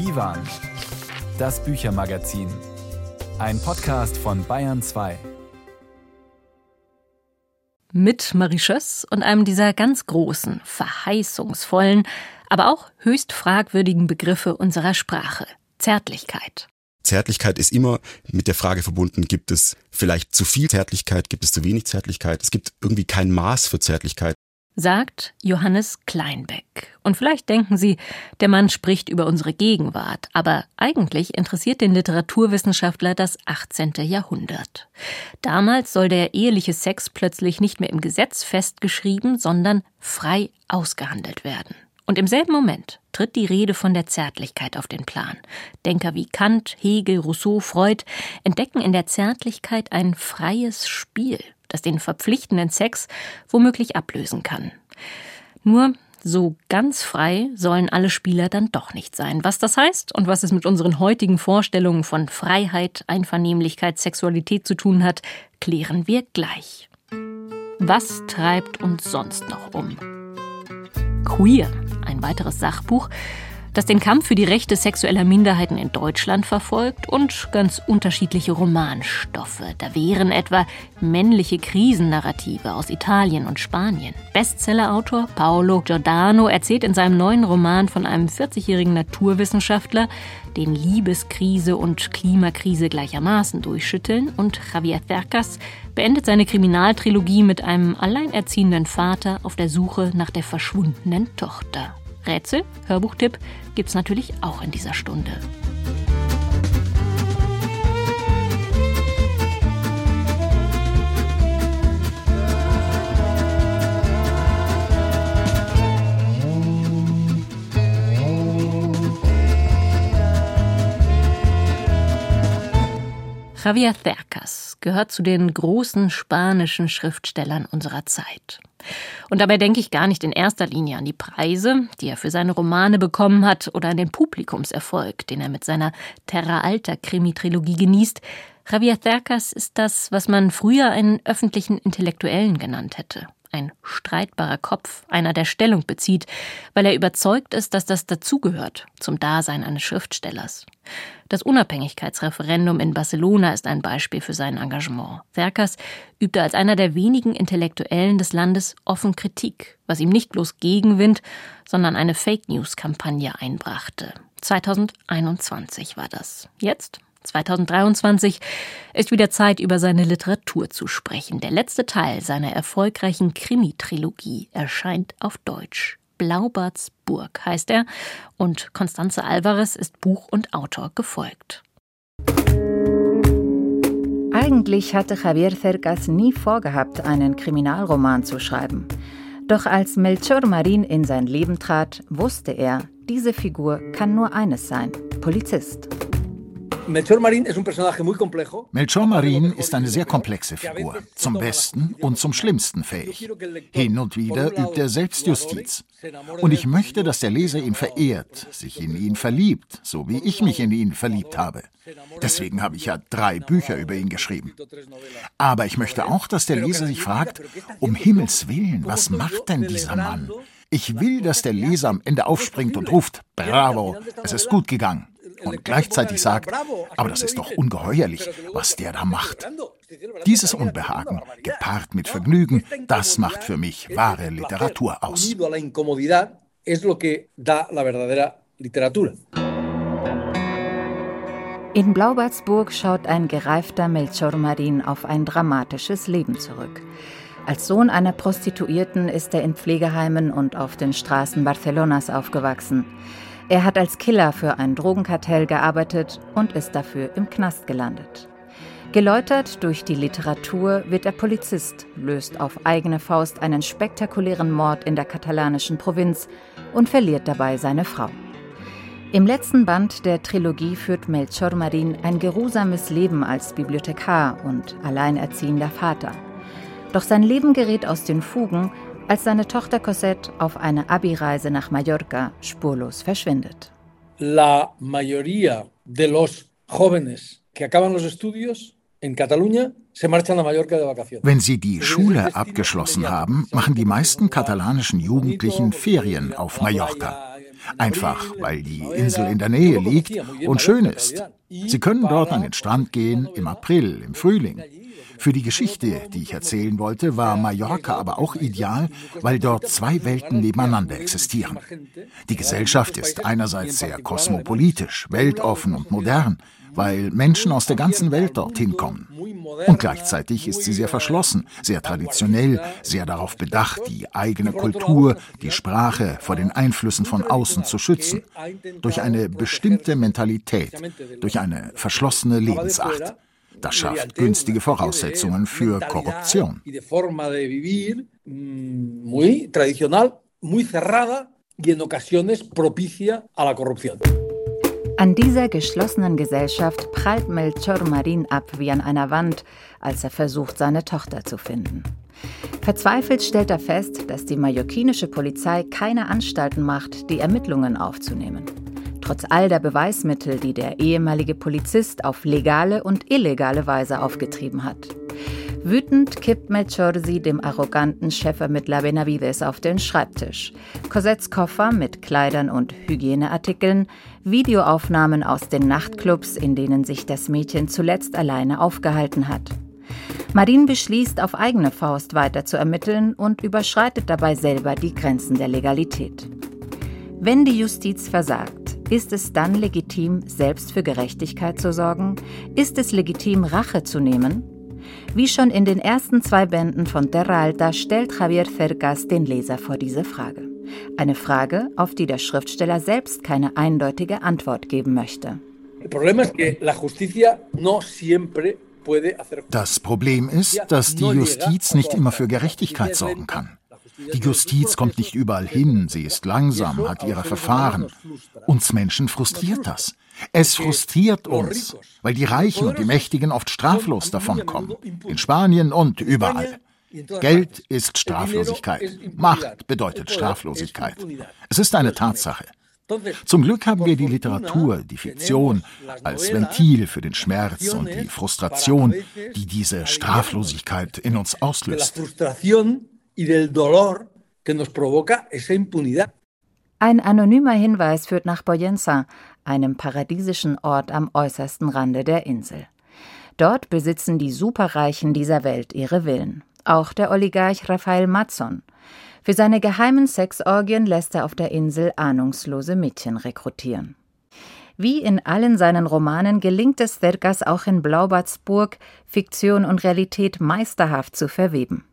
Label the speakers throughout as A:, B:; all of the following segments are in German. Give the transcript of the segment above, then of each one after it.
A: Divan, das Büchermagazin. Ein Podcast von Bayern 2.
B: Mit Marie Schöss und einem dieser ganz großen, verheißungsvollen, aber auch höchst fragwürdigen Begriffe unserer Sprache. Zärtlichkeit.
C: Zärtlichkeit ist immer mit der Frage verbunden, gibt es vielleicht zu viel Zärtlichkeit, gibt es zu wenig Zärtlichkeit? Es gibt irgendwie kein Maß für Zärtlichkeit
B: sagt Johannes Kleinbeck. Und vielleicht denken Sie, der Mann spricht über unsere Gegenwart, aber eigentlich interessiert den Literaturwissenschaftler das 18. Jahrhundert. Damals soll der eheliche Sex plötzlich nicht mehr im Gesetz festgeschrieben, sondern frei ausgehandelt werden. Und im selben Moment tritt die Rede von der Zärtlichkeit auf den Plan. Denker wie Kant, Hegel, Rousseau, Freud entdecken in der Zärtlichkeit ein freies Spiel, das den verpflichtenden Sex womöglich ablösen kann. Nur so ganz frei sollen alle Spieler dann doch nicht sein. Was das heißt und was es mit unseren heutigen Vorstellungen von Freiheit, Einvernehmlichkeit, Sexualität zu tun hat, klären wir gleich. Was treibt uns sonst noch um? Queer, ein weiteres Sachbuch, das den Kampf für die Rechte sexueller Minderheiten in Deutschland verfolgt und ganz unterschiedliche Romanstoffe. Da wären etwa männliche Krisennarrative aus Italien und Spanien. Bestsellerautor Paolo Giordano erzählt in seinem neuen Roman von einem 40-jährigen Naturwissenschaftler, den Liebeskrise und Klimakrise gleichermaßen durchschütteln und Javier Cercas beendet seine Kriminaltrilogie mit einem alleinerziehenden Vater auf der Suche nach der verschwundenen Tochter. Rätsel, Hörbuchtipp gibt's natürlich auch in dieser Stunde. Javier Cercas gehört zu den großen spanischen Schriftstellern unserer Zeit. Und dabei denke ich gar nicht in erster Linie an die Preise, die er für seine Romane bekommen hat, oder an den Publikumserfolg, den er mit seiner Terra Alta Krimi-Trilogie genießt. Javier Cercas ist das, was man früher einen öffentlichen Intellektuellen genannt hätte ein streitbarer Kopf, einer, der Stellung bezieht, weil er überzeugt ist, dass das dazugehört zum Dasein eines Schriftstellers. Das Unabhängigkeitsreferendum in Barcelona ist ein Beispiel für sein Engagement. Cercas übte als einer der wenigen Intellektuellen des Landes offen Kritik, was ihm nicht bloß Gegenwind, sondern eine Fake News-Kampagne einbrachte. 2021 war das. Jetzt 2023 ist wieder Zeit, über seine Literatur zu sprechen. Der letzte Teil seiner erfolgreichen Krimi-Trilogie erscheint auf Deutsch. Blaubarts Burg heißt er und Constanze Alvarez ist Buch und Autor gefolgt.
D: Eigentlich hatte Javier Cercas nie vorgehabt, einen Kriminalroman zu schreiben. Doch als Melchor Marin in sein Leben trat, wusste er, diese Figur kann nur eines sein: Polizist.
E: Melchor Marin ist eine sehr komplexe Figur, zum Besten und zum Schlimmsten fähig. Hin und wieder übt er Selbstjustiz. Und ich möchte, dass der Leser ihn verehrt, sich in ihn verliebt, so wie ich mich in ihn verliebt habe. Deswegen habe ich ja drei Bücher über ihn geschrieben. Aber ich möchte auch, dass der Leser sich fragt, um Himmels willen, was macht denn dieser Mann? Ich will, dass der Leser am Ende aufspringt und ruft, bravo, es ist gut gegangen und gleichzeitig sagt, aber das ist doch ungeheuerlich, was der da macht. Dieses Unbehagen, gepaart mit Vergnügen, das macht für mich wahre Literatur aus.
D: In Blaubartsburg schaut ein gereifter Melchor Marin auf ein dramatisches Leben zurück. Als Sohn einer Prostituierten ist er in Pflegeheimen und auf den Straßen Barcelonas aufgewachsen. Er hat als Killer für ein Drogenkartell gearbeitet und ist dafür im Knast gelandet. Geläutert durch die Literatur wird er Polizist, löst auf eigene Faust einen spektakulären Mord in der katalanischen Provinz und verliert dabei seine Frau. Im letzten Band der Trilogie führt Melchor Marin ein geruhsames Leben als Bibliothekar und alleinerziehender Vater. Doch sein Leben gerät aus den Fugen, als seine Tochter Cosette auf eine Abi-Reise nach Mallorca spurlos verschwindet.
E: La mayoría de los jóvenes que acaban los estudios en Cataluña
F: wenn sie die Schule abgeschlossen haben, machen die meisten katalanischen Jugendlichen Ferien auf Mallorca.
E: Einfach, weil die Insel in der Nähe liegt und schön ist. Sie können dort an den Strand gehen im April, im Frühling. Für die Geschichte, die ich erzählen wollte, war Mallorca aber auch ideal, weil dort zwei Welten nebeneinander existieren. Die Gesellschaft ist einerseits sehr kosmopolitisch, weltoffen und modern, weil Menschen aus der ganzen Welt dorthin kommen. Und gleichzeitig ist sie sehr verschlossen, sehr traditionell, sehr darauf bedacht, die eigene Kultur, die Sprache vor den Einflüssen von außen zu schützen. Durch eine bestimmte Mentalität, durch eine verschlossene Lebensart. Das schafft günstige Voraussetzungen für Korruption.
D: corrupción. An dieser geschlossenen Gesellschaft prallt Melchor Marin ab wie an einer Wand, als er versucht, seine Tochter zu finden. Verzweifelt stellt er fest, dass die mallorquinische Polizei keine Anstalten macht, die Ermittlungen aufzunehmen. Trotz all der Beweismittel, die der ehemalige Polizist auf legale und illegale Weise aufgetrieben hat. Wütend kippt Melchorsi dem arroganten Chefermittler Benavides auf den Schreibtisch. Cosettes Koffer mit Kleidern und Hygieneartikeln, Videoaufnahmen aus den Nachtclubs, in denen sich das Mädchen zuletzt alleine aufgehalten hat. Marin beschließt, auf eigene Faust weiter zu ermitteln und überschreitet dabei selber die Grenzen der Legalität. Wenn die Justiz versagt, ist es dann legitim, selbst für Gerechtigkeit zu sorgen? Ist es legitim, Rache zu nehmen? Wie schon in den ersten zwei Bänden von Terra Alta stellt Javier Cercas den Leser vor diese Frage. Eine Frage, auf die der Schriftsteller selbst keine eindeutige Antwort geben möchte.
E: Das Problem ist, dass die Justiz nicht immer für Gerechtigkeit sorgen kann. Die Justiz kommt nicht überall hin, sie ist langsam, hat ihre Verfahren. Uns Menschen frustriert das. Es frustriert uns, weil die Reichen und die Mächtigen oft straflos davonkommen. In Spanien und überall. Geld ist Straflosigkeit. Macht bedeutet Straflosigkeit. Es ist eine Tatsache. Zum Glück haben wir die Literatur, die Fiktion, als Ventil für den Schmerz und die Frustration, die diese Straflosigkeit in uns auslöst.
D: Ein anonymer Hinweis führt nach Boyenza, einem paradiesischen Ort am äußersten Rande der Insel. Dort besitzen die Superreichen dieser Welt ihre Villen. Auch der Oligarch Rafael Mazzon. Für seine geheimen Sexorgien lässt er auf der Insel ahnungslose Mädchen rekrutieren. Wie in allen seinen Romanen gelingt es Cercas auch in Blaubartsburg, Fiktion und Realität meisterhaft zu verweben.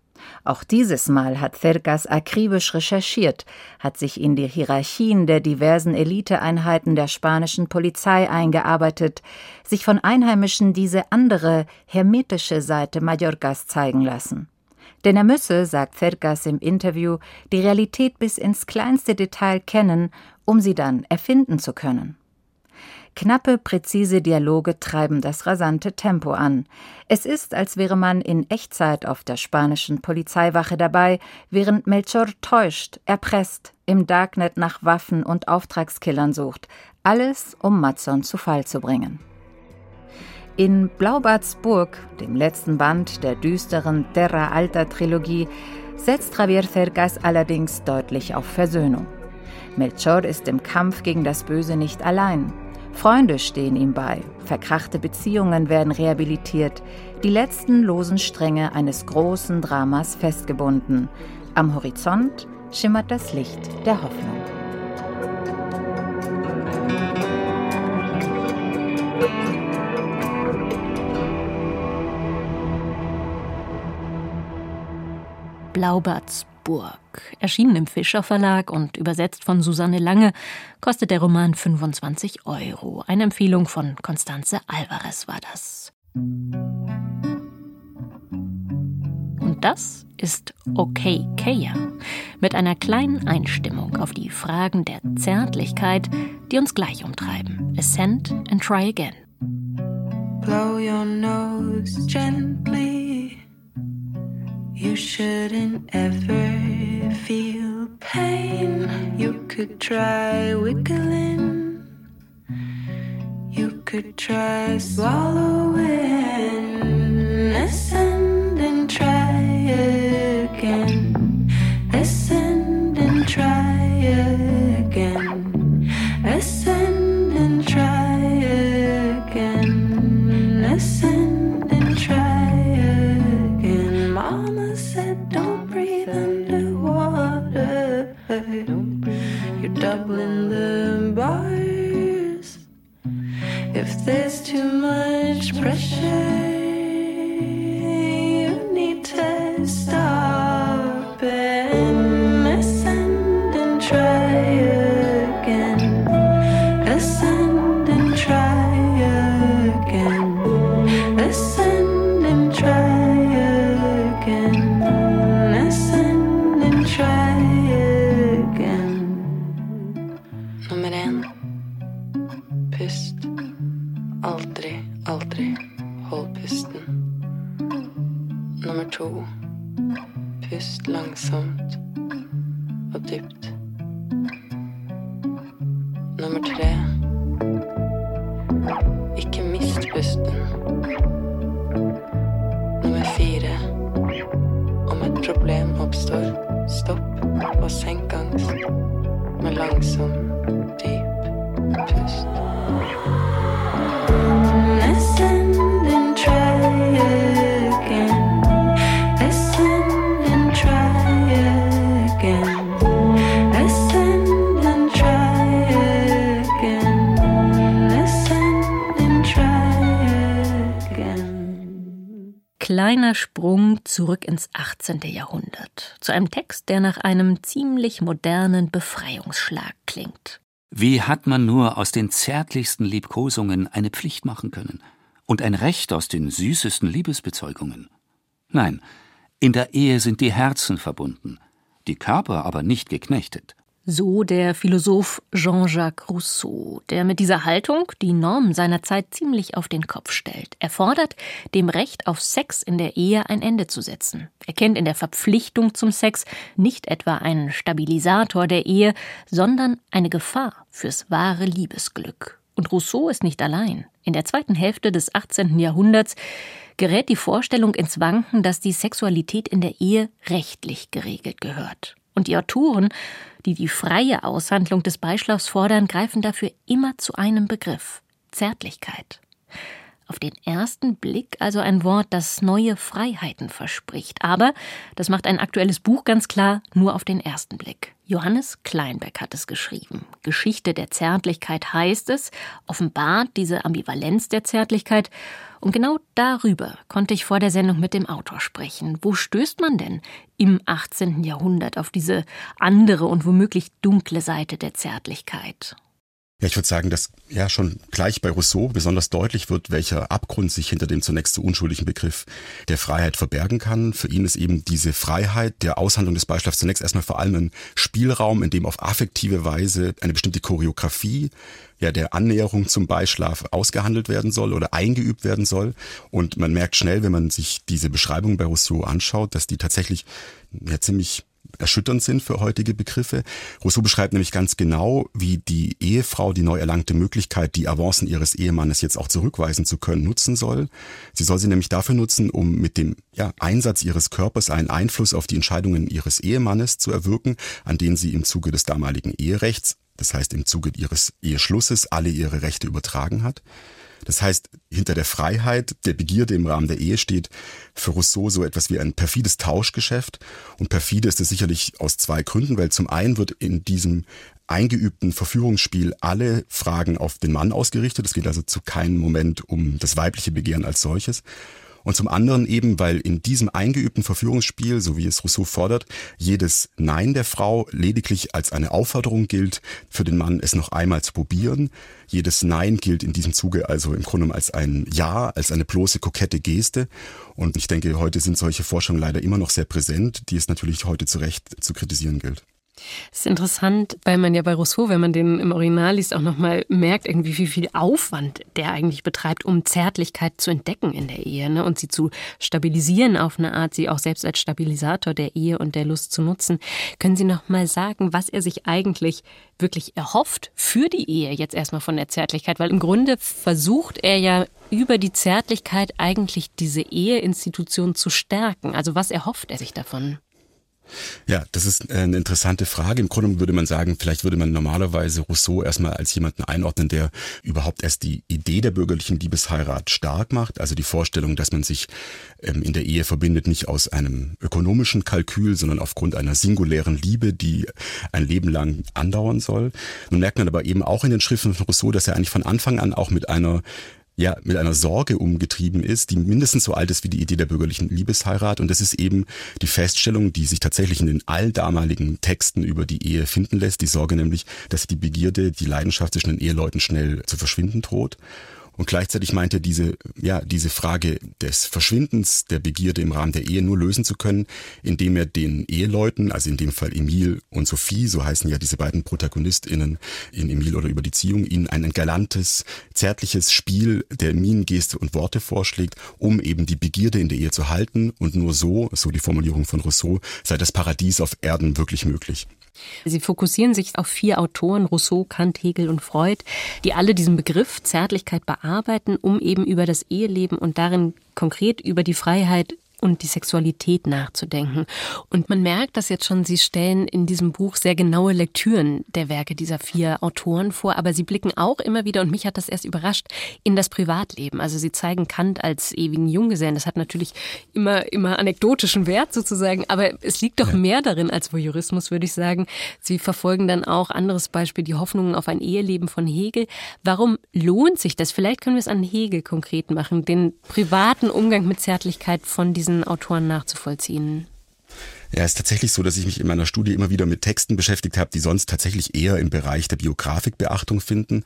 D: Auch dieses Mal hat Cercas akribisch recherchiert, hat sich in die Hierarchien der diversen Eliteeinheiten der spanischen Polizei eingearbeitet, sich von Einheimischen diese andere, hermetische Seite Mallorcas zeigen lassen. Denn er müsse, sagt Cercas im Interview, die Realität bis ins kleinste Detail kennen, um sie dann erfinden zu können. Knappe, präzise Dialoge treiben das rasante Tempo an. Es ist, als wäre man in Echtzeit auf der spanischen Polizeiwache dabei, während Melchor täuscht, erpresst, im Darknet nach Waffen und Auftragskillern sucht. Alles, um Matzon zu Fall zu bringen. In Blaubarts Burg, dem letzten Band der düsteren Terra Alta Trilogie, setzt Javier Cercas allerdings deutlich auf Versöhnung. Melchor ist im Kampf gegen das Böse nicht allein. Freunde stehen ihm bei, verkrachte Beziehungen werden rehabilitiert, die letzten losen Stränge eines großen Dramas festgebunden. Am Horizont schimmert das Licht der Hoffnung.
B: Blaubarts Burg. Erschienen im Fischer Verlag und übersetzt von Susanne Lange, kostet der Roman 25 Euro. Eine Empfehlung von Constanze Alvarez war das. Und das ist Okay Kea mit einer kleinen Einstimmung auf die Fragen der Zärtlichkeit, die uns gleich umtreiben. Ascend and try again. Blow your nose gently You shouldn't ever feel pain. You could try wiggling. You could try swallowing. Ascend kleiner Sprung zurück ins 18. Jahrhundert, zu einem Text, der nach einem ziemlich modernen Befreiungsschlag klingt.
G: Wie hat man nur aus den zärtlichsten Liebkosungen eine Pflicht machen können und ein Recht aus den süßesten Liebesbezeugungen? Nein, in der Ehe sind die Herzen verbunden, die Körper aber nicht geknechtet.
B: So der Philosoph Jean-Jacques Rousseau, der mit dieser Haltung die Normen seiner Zeit ziemlich auf den Kopf stellt. Er fordert, dem Recht auf Sex in der Ehe ein Ende zu setzen. Er kennt in der Verpflichtung zum Sex nicht etwa einen Stabilisator der Ehe, sondern eine Gefahr fürs wahre Liebesglück. Und Rousseau ist nicht allein. In der zweiten Hälfte des 18. Jahrhunderts gerät die Vorstellung ins Wanken, dass die Sexualität in der Ehe rechtlich geregelt gehört. Und die Autoren, die die freie Aushandlung des Beischlafs fordern, greifen dafür immer zu einem Begriff Zärtlichkeit. Auf den ersten Blick also ein Wort, das neue Freiheiten verspricht. Aber, das macht ein aktuelles Buch ganz klar, nur auf den ersten Blick. Johannes Kleinbeck hat es geschrieben. Geschichte der Zärtlichkeit heißt es, offenbart diese Ambivalenz der Zärtlichkeit. Und genau darüber konnte ich vor der Sendung mit dem Autor sprechen. Wo stößt man denn im 18. Jahrhundert auf diese andere und womöglich dunkle Seite der Zärtlichkeit?
C: Ja, ich würde sagen, dass ja schon gleich bei Rousseau besonders deutlich wird, welcher Abgrund sich hinter dem zunächst so unschuldigen Begriff der Freiheit verbergen kann. Für ihn ist eben diese Freiheit der Aushandlung des Beischlafs zunächst erstmal vor allem ein Spielraum, in dem auf affektive Weise eine bestimmte Choreografie ja, der Annäherung zum Beischlaf ausgehandelt werden soll oder eingeübt werden soll. Und man merkt schnell, wenn man sich diese Beschreibung bei Rousseau anschaut, dass die tatsächlich ja ziemlich erschütternd sind für heutige Begriffe. Rousseau beschreibt nämlich ganz genau, wie die Ehefrau die neu erlangte Möglichkeit, die Avancen ihres Ehemannes jetzt auch zurückweisen zu können, nutzen soll. Sie soll sie nämlich dafür nutzen, um mit dem ja, Einsatz ihres Körpers einen Einfluss auf die Entscheidungen ihres Ehemannes zu erwirken, an denen sie im Zuge des damaligen Eherechts, das heißt im Zuge ihres Eheschlusses, alle ihre Rechte übertragen hat. Das heißt, hinter der Freiheit, der Begierde im Rahmen der Ehe steht für Rousseau so etwas wie ein perfides Tauschgeschäft. Und perfide ist es sicherlich aus zwei Gründen, weil zum einen wird in diesem eingeübten Verführungsspiel alle Fragen auf den Mann ausgerichtet. Es geht also zu keinem Moment um das weibliche Begehren als solches. Und zum anderen eben, weil in diesem eingeübten Verführungsspiel, so wie es Rousseau fordert, jedes Nein der Frau lediglich als eine Aufforderung gilt, für den Mann es noch einmal zu probieren. Jedes Nein gilt in diesem Zuge also im Grunde als ein Ja, als eine bloße kokette Geste. Und ich denke, heute sind solche Forschungen leider immer noch sehr präsent, die es natürlich heute zu Recht zu kritisieren gilt.
B: Es ist interessant, weil man ja bei Rousseau, wenn man den im Original liest, auch nochmal merkt, irgendwie, wie viel Aufwand der eigentlich betreibt, um Zärtlichkeit zu entdecken in der Ehe ne? und sie zu stabilisieren auf eine Art, sie auch selbst als Stabilisator der Ehe und der Lust zu nutzen. Können Sie nochmal sagen, was er sich eigentlich wirklich erhofft für die Ehe jetzt erstmal von der Zärtlichkeit? Weil im Grunde versucht er ja über die Zärtlichkeit eigentlich diese Eheinstitution zu stärken. Also was erhofft er sich davon?
C: Ja, das ist eine interessante Frage. Im Grunde würde man sagen, vielleicht würde man normalerweise Rousseau erstmal als jemanden einordnen, der überhaupt erst die Idee der bürgerlichen Liebesheirat stark macht. Also die Vorstellung, dass man sich ähm, in der Ehe verbindet, nicht aus einem ökonomischen Kalkül, sondern aufgrund einer singulären Liebe, die ein Leben lang andauern soll. Nun merkt man aber eben auch in den Schriften von Rousseau, dass er eigentlich von Anfang an auch mit einer ja mit einer Sorge umgetrieben ist, die mindestens so alt ist wie die Idee der bürgerlichen Liebesheirat. Und das ist eben die Feststellung, die sich tatsächlich in den all damaligen Texten über die Ehe finden lässt. Die Sorge nämlich, dass die Begierde, die Leidenschaft zwischen den Eheleuten schnell zu verschwinden droht. Und gleichzeitig meint er diese, ja, diese Frage des Verschwindens der Begierde im Rahmen der Ehe nur lösen zu können, indem er den Eheleuten, also in dem Fall Emil und Sophie, so heißen ja diese beiden ProtagonistInnen in Emil oder über die Ziehung, ihnen ein galantes, zärtliches Spiel der Minen, Geste und Worte vorschlägt, um eben die Begierde in der Ehe zu halten. Und nur so, so die Formulierung von Rousseau, sei das Paradies auf Erden wirklich möglich.
B: Sie fokussieren sich auf vier Autoren, Rousseau, Kant, Hegel und Freud, die alle diesen Begriff Zärtlichkeit bearbeiten, um eben über das Eheleben und darin konkret über die Freiheit und die Sexualität nachzudenken. Und man merkt das jetzt schon, Sie stellen in diesem Buch sehr genaue Lektüren der Werke dieser vier Autoren vor, aber Sie blicken auch immer wieder, und mich hat das erst überrascht, in das Privatleben. Also Sie zeigen Kant als ewigen Junggesellen. Das hat natürlich immer, immer anekdotischen Wert sozusagen, aber es liegt doch ja. mehr darin als Voyeurismus, würde ich sagen. Sie verfolgen dann auch, anderes Beispiel, die Hoffnungen auf ein Eheleben von Hegel. Warum lohnt sich das? Vielleicht können wir es an Hegel konkret machen, den privaten Umgang mit Zärtlichkeit von diesen diesen Autoren nachzuvollziehen?
C: Ja, es ist tatsächlich so, dass ich mich in meiner Studie immer wieder mit Texten beschäftigt habe, die sonst tatsächlich eher im Bereich der Biografik Beachtung finden.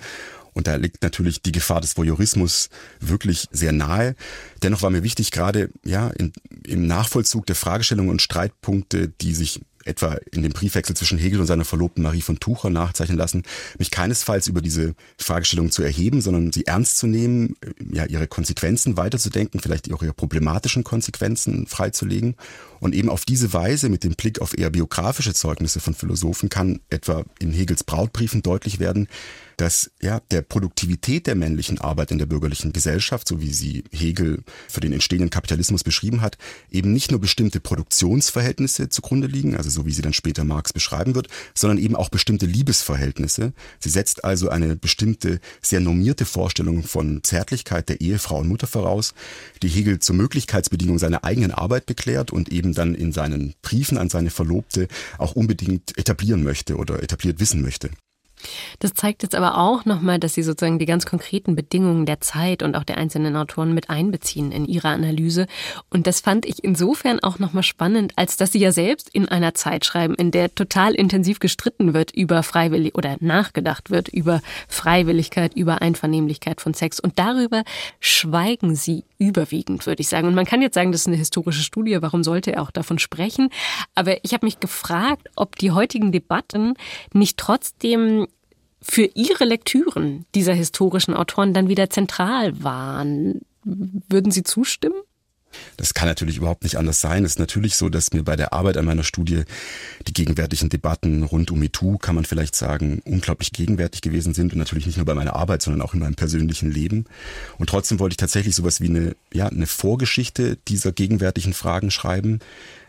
C: Und da liegt natürlich die Gefahr des Voyeurismus wirklich sehr nahe. Dennoch war mir wichtig, gerade ja, in, im Nachvollzug der Fragestellungen und Streitpunkte, die sich etwa in dem Briefwechsel zwischen Hegel und seiner Verlobten Marie von Tucher nachzeichnen lassen, mich keinesfalls über diese Fragestellung zu erheben, sondern sie ernst zu nehmen, äh, ja, ihre Konsequenzen weiterzudenken, vielleicht auch ihre problematischen Konsequenzen freizulegen. Und eben auf diese Weise, mit dem Blick auf eher biografische Zeugnisse von Philosophen, kann etwa in Hegels Brautbriefen deutlich werden, dass ja der Produktivität der männlichen Arbeit in der bürgerlichen Gesellschaft, so wie sie Hegel für den entstehenden Kapitalismus beschrieben hat, eben nicht nur bestimmte Produktionsverhältnisse zugrunde liegen, also so wie sie dann später Marx beschreiben wird, sondern eben auch bestimmte Liebesverhältnisse. Sie setzt also eine bestimmte, sehr normierte Vorstellung von Zärtlichkeit der Ehefrau und Mutter voraus, die Hegel zur Möglichkeitsbedingung seiner eigenen Arbeit beklärt und eben dann in seinen Briefen an seine Verlobte auch unbedingt etablieren möchte oder etabliert wissen möchte.
B: Das zeigt jetzt aber auch nochmal, dass Sie sozusagen die ganz konkreten Bedingungen der Zeit und auch der einzelnen Autoren mit einbeziehen in Ihrer Analyse. Und das fand ich insofern auch nochmal spannend, als dass Sie ja selbst in einer Zeit schreiben, in der total intensiv gestritten wird über Freiwillig oder nachgedacht wird über Freiwilligkeit, über Einvernehmlichkeit von Sex. Und darüber schweigen Sie überwiegend, würde ich sagen. Und man kann jetzt sagen, das ist eine historische Studie, warum sollte er auch davon sprechen? Aber ich habe mich gefragt, ob die heutigen Debatten nicht trotzdem für Ihre Lektüren dieser historischen Autoren dann wieder zentral waren. Würden Sie zustimmen?
C: Das kann natürlich überhaupt nicht anders sein. Es ist natürlich so, dass mir bei der Arbeit an meiner Studie die gegenwärtigen Debatten rund um MeToo, kann man vielleicht sagen, unglaublich gegenwärtig gewesen sind und natürlich nicht nur bei meiner Arbeit, sondern auch in meinem persönlichen Leben. Und trotzdem wollte ich tatsächlich sowas wie eine, ja, eine Vorgeschichte dieser gegenwärtigen Fragen schreiben,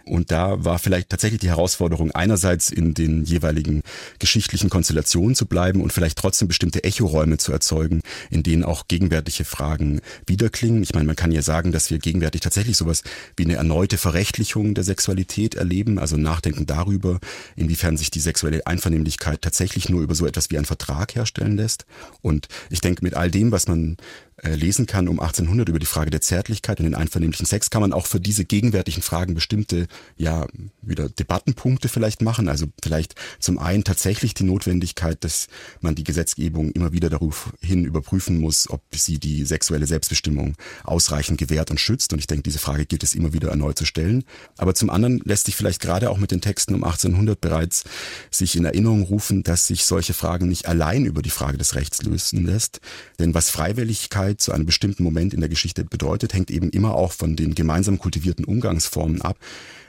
C: und da war vielleicht tatsächlich die Herausforderung, einerseits in den jeweiligen geschichtlichen Konstellationen zu bleiben und vielleicht trotzdem bestimmte Echoräume zu erzeugen, in denen auch gegenwärtige Fragen wiederklingen. Ich meine, man kann ja sagen, dass wir gegenwärtig tatsächlich sowas wie eine erneute Verrechtlichung der Sexualität erleben, also nachdenken darüber, inwiefern sich die sexuelle Einvernehmlichkeit tatsächlich nur über so etwas wie einen Vertrag herstellen lässt. Und ich denke, mit all dem, was man äh, lesen kann um 1800 über die Frage der Zärtlichkeit und den einvernehmlichen Sex, kann man auch für diese gegenwärtigen Fragen bestimmte, ja, wieder Debattenpunkte vielleicht machen. Also vielleicht zum einen tatsächlich die Notwendigkeit, dass man die Gesetzgebung immer wieder darauf hin überprüfen muss, ob sie die sexuelle Selbstbestimmung ausreichend gewährt und schützt. Und ich denke, diese Frage gilt es immer wieder erneut zu stellen. Aber zum anderen lässt sich vielleicht gerade auch mit den Texten um 1800 bereits sich in Erinnerung rufen, dass sich solche Fragen nicht allein über die Frage des Rechts lösen lässt. Denn was Freiwilligkeit Freiheit zu einem bestimmten Moment in der Geschichte bedeutet, hängt eben immer auch von den gemeinsam kultivierten Umgangsformen ab,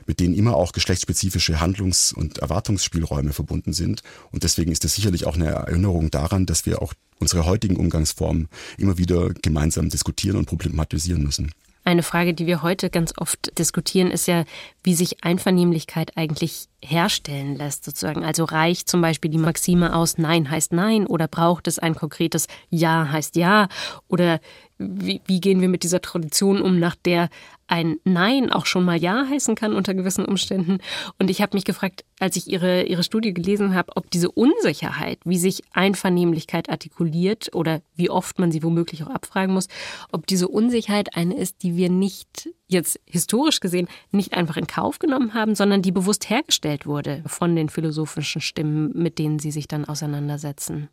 C: mit denen immer auch geschlechtsspezifische Handlungs- und Erwartungsspielräume verbunden sind. Und deswegen ist es sicherlich auch eine Erinnerung daran, dass wir auch unsere heutigen Umgangsformen immer wieder gemeinsam diskutieren und problematisieren müssen.
B: Eine Frage, die wir heute ganz oft diskutieren, ist ja, wie sich Einvernehmlichkeit eigentlich herstellen lässt, sozusagen. Also reicht zum Beispiel die Maxime aus Nein heißt Nein oder braucht es ein konkretes Ja heißt Ja oder wie, wie gehen wir mit dieser Tradition um, nach der ein Nein auch schon mal Ja heißen kann unter gewissen Umständen. Und ich habe mich gefragt, als ich ihre, ihre Studie gelesen habe, ob diese Unsicherheit, wie sich Einvernehmlichkeit artikuliert oder wie oft man sie womöglich auch abfragen muss, ob diese Unsicherheit eine ist, die wir nicht jetzt historisch gesehen nicht einfach in Kauf genommen haben, sondern die bewusst hergestellt wurde von den philosophischen Stimmen, mit denen sie sich dann auseinandersetzen.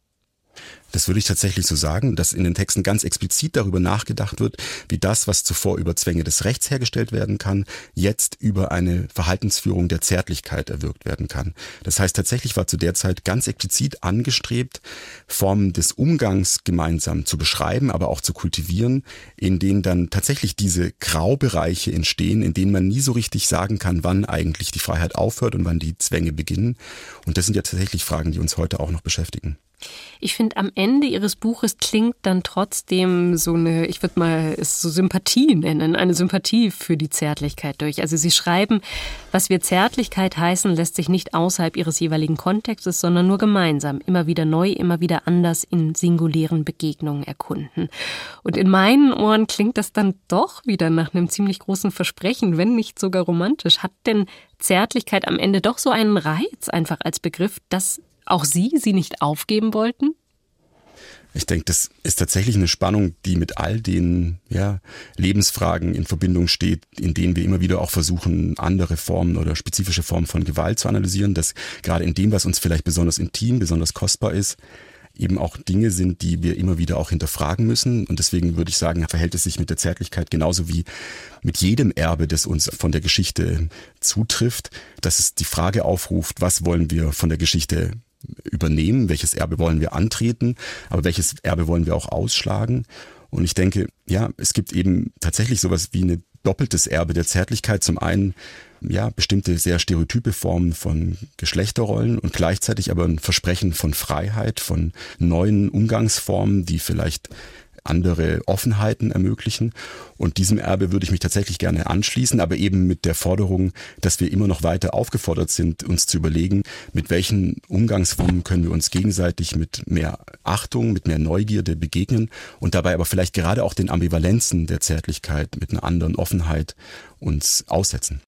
C: Das würde ich tatsächlich so sagen, dass in den Texten ganz explizit darüber nachgedacht wird, wie das, was zuvor über Zwänge des Rechts hergestellt werden kann, jetzt über eine Verhaltensführung der Zärtlichkeit erwirkt werden kann. Das heißt, tatsächlich war zu der Zeit ganz explizit angestrebt, Formen des Umgangs gemeinsam zu beschreiben, aber auch zu kultivieren, in denen dann tatsächlich diese Graubereiche entstehen, in denen man nie so richtig sagen kann, wann eigentlich die Freiheit aufhört und wann die Zwänge beginnen. Und das sind ja tatsächlich Fragen, die uns heute auch noch beschäftigen.
B: Ich finde, am Ende Ihres Buches klingt dann trotzdem so eine, ich würde mal es so Sympathie nennen, eine Sympathie für die Zärtlichkeit durch. Also Sie schreiben, was wir Zärtlichkeit heißen, lässt sich nicht außerhalb ihres jeweiligen Kontextes, sondern nur gemeinsam, immer wieder neu, immer wieder anders in singulären Begegnungen erkunden. Und in meinen Ohren klingt das dann doch wieder nach einem ziemlich großen Versprechen, wenn nicht sogar romantisch. Hat denn Zärtlichkeit am Ende doch so einen Reiz einfach als Begriff, dass auch Sie sie nicht aufgeben wollten?
C: Ich denke, das ist tatsächlich eine Spannung, die mit all den ja, Lebensfragen in Verbindung steht, in denen wir immer wieder auch versuchen, andere Formen oder spezifische Formen von Gewalt zu analysieren, dass gerade in dem, was uns vielleicht besonders intim, besonders kostbar ist, eben auch Dinge sind, die wir immer wieder auch hinterfragen müssen. Und deswegen würde ich sagen, verhält es sich mit der Zärtlichkeit genauso wie mit jedem Erbe, das uns von der Geschichte zutrifft, dass es die Frage aufruft, was wollen wir von der Geschichte übernehmen, welches Erbe wollen wir antreten, aber welches Erbe wollen wir auch ausschlagen. Und ich denke, ja, es gibt eben tatsächlich sowas wie ein doppeltes Erbe der Zärtlichkeit. Zum einen, ja, bestimmte sehr stereotype Formen von Geschlechterrollen und gleichzeitig aber ein Versprechen von Freiheit, von neuen Umgangsformen, die vielleicht andere Offenheiten ermöglichen. Und diesem Erbe würde ich mich tatsächlich gerne anschließen, aber eben mit der Forderung, dass wir immer noch weiter aufgefordert sind, uns zu überlegen, mit welchen Umgangsformen können wir uns gegenseitig mit mehr Achtung, mit mehr Neugierde begegnen und dabei aber vielleicht gerade auch den Ambivalenzen der Zärtlichkeit mit einer anderen Offenheit uns aussetzen.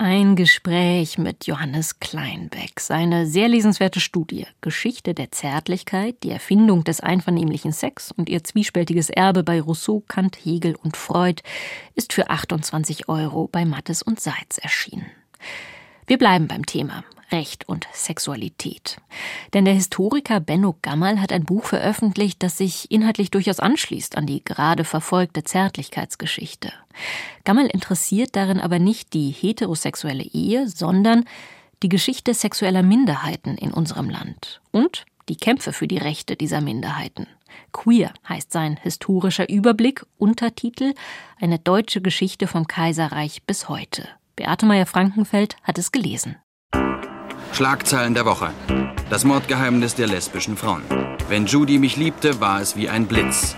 B: Ein Gespräch mit Johannes Kleinbeck. Seine sehr lesenswerte Studie Geschichte der Zärtlichkeit, die Erfindung des einvernehmlichen Sex und ihr zwiespältiges Erbe bei Rousseau, Kant, Hegel und Freud ist für 28 Euro bei Mattes und Seitz erschienen. Wir bleiben beim Thema. Recht und Sexualität. Denn der Historiker Benno Gammal hat ein Buch veröffentlicht, das sich inhaltlich durchaus anschließt an die gerade verfolgte Zärtlichkeitsgeschichte. Gammal interessiert darin aber nicht die heterosexuelle Ehe, sondern die Geschichte sexueller Minderheiten in unserem Land und die Kämpfe für die Rechte dieser Minderheiten. Queer heißt sein historischer Überblick, Untertitel Eine deutsche Geschichte vom Kaiserreich bis heute. Beate Meyer-Frankenfeld hat es gelesen.
H: Schlagzeilen der Woche. Das Mordgeheimnis der lesbischen Frauen. Wenn Judy mich liebte, war es wie ein Blitz.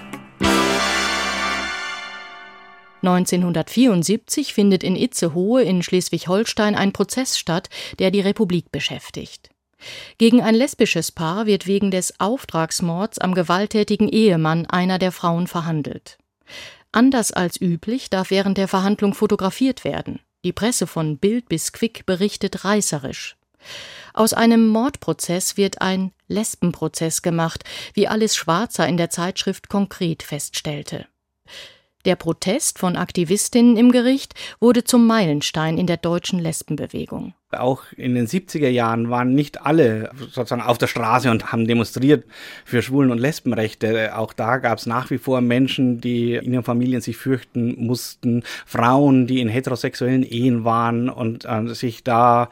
I: 1974 findet in Itzehoe in Schleswig-Holstein ein Prozess statt, der die Republik beschäftigt. Gegen ein lesbisches Paar wird wegen des Auftragsmords am gewalttätigen Ehemann einer der Frauen verhandelt. Anders als üblich darf während der Verhandlung fotografiert werden. Die Presse von Bild bis Quick berichtet reißerisch. Aus einem Mordprozess wird ein Lesbenprozess gemacht, wie Alice Schwarzer in der Zeitschrift konkret feststellte. Der Protest von Aktivistinnen im Gericht wurde zum Meilenstein in der deutschen Lesbenbewegung.
J: Auch in den 70er Jahren waren nicht alle sozusagen auf der Straße und haben demonstriert für Schwulen- und Lesbenrechte. Auch da gab es nach wie vor Menschen, die in ihren Familien sich fürchten mussten, Frauen, die in heterosexuellen Ehen waren und äh, sich da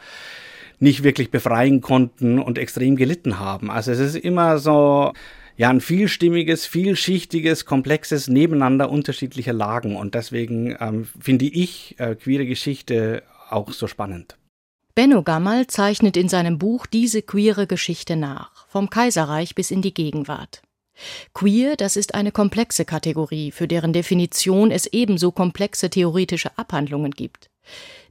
J: nicht wirklich befreien konnten und extrem gelitten haben. Also es ist immer so, ja, ein vielstimmiges, vielschichtiges, komplexes Nebeneinander unterschiedlicher Lagen. Und deswegen ähm, finde ich äh, queere Geschichte auch so spannend.
I: Benno Gammal zeichnet in seinem Buch diese queere Geschichte nach, vom Kaiserreich bis in die Gegenwart. Queer, das ist eine komplexe Kategorie, für deren Definition es ebenso komplexe theoretische Abhandlungen gibt.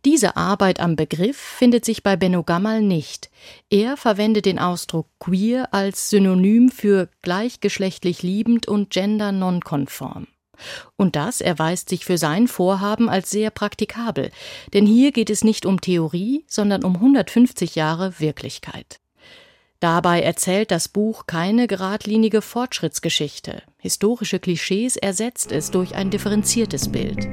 I: Diese Arbeit am Begriff findet sich bei Benno Gammal nicht. Er verwendet den Ausdruck queer als Synonym für gleichgeschlechtlich liebend und gender nonkonform. Und das erweist sich für sein Vorhaben als sehr praktikabel, denn hier geht es nicht um Theorie, sondern um 150 Jahre Wirklichkeit. Dabei erzählt das Buch keine geradlinige Fortschrittsgeschichte. Historische Klischees ersetzt es durch ein differenziertes Bild.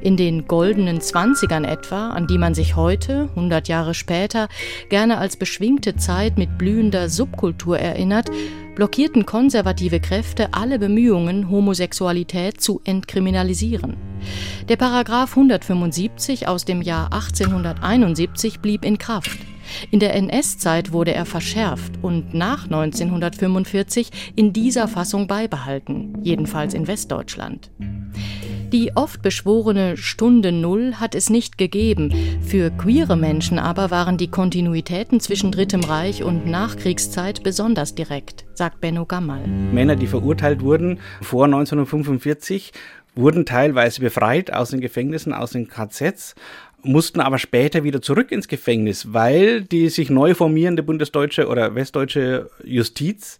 I: In den goldenen Zwanzigern etwa, an die man sich heute, 100 Jahre später, gerne als beschwingte Zeit mit blühender Subkultur erinnert, blockierten konservative Kräfte alle Bemühungen, Homosexualität zu entkriminalisieren. Der Paragraph 175 aus dem Jahr 1871 blieb in Kraft. In der NS-Zeit wurde er verschärft und nach 1945 in dieser Fassung beibehalten, jedenfalls in Westdeutschland. Die oft beschworene Stunde Null hat es nicht gegeben. Für queere Menschen aber waren die Kontinuitäten zwischen Drittem Reich und Nachkriegszeit besonders direkt, sagt Benno Gammal.
J: Männer, die verurteilt wurden vor 1945, wurden teilweise befreit aus den Gefängnissen, aus den KZs, mussten aber später wieder zurück ins Gefängnis, weil die sich neu formierende bundesdeutsche oder westdeutsche Justiz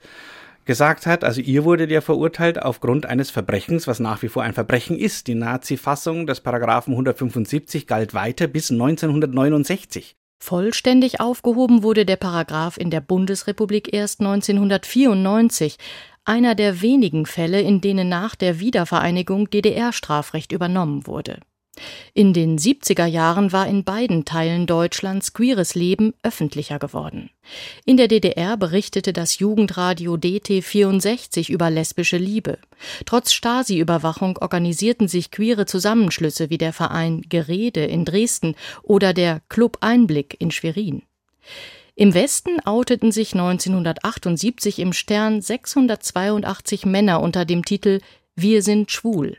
J: gesagt hat, also ihr wurdet ja verurteilt aufgrund eines Verbrechens, was nach wie vor ein Verbrechen ist. Die Nazi-Fassung des Paragraphen 175 galt weiter bis 1969.
I: Vollständig aufgehoben wurde der Paragraph in der Bundesrepublik erst 1994, einer der wenigen Fälle, in denen nach der Wiedervereinigung DDR-Strafrecht übernommen wurde. In den 70er Jahren war in beiden Teilen Deutschlands queeres Leben öffentlicher geworden. In der DDR berichtete das Jugendradio DT64 über lesbische Liebe. Trotz Stasi-Überwachung organisierten sich queere Zusammenschlüsse wie der Verein Gerede in Dresden oder der Club Einblick in Schwerin. Im Westen outeten sich 1978 im Stern 682 Männer unter dem Titel Wir sind schwul.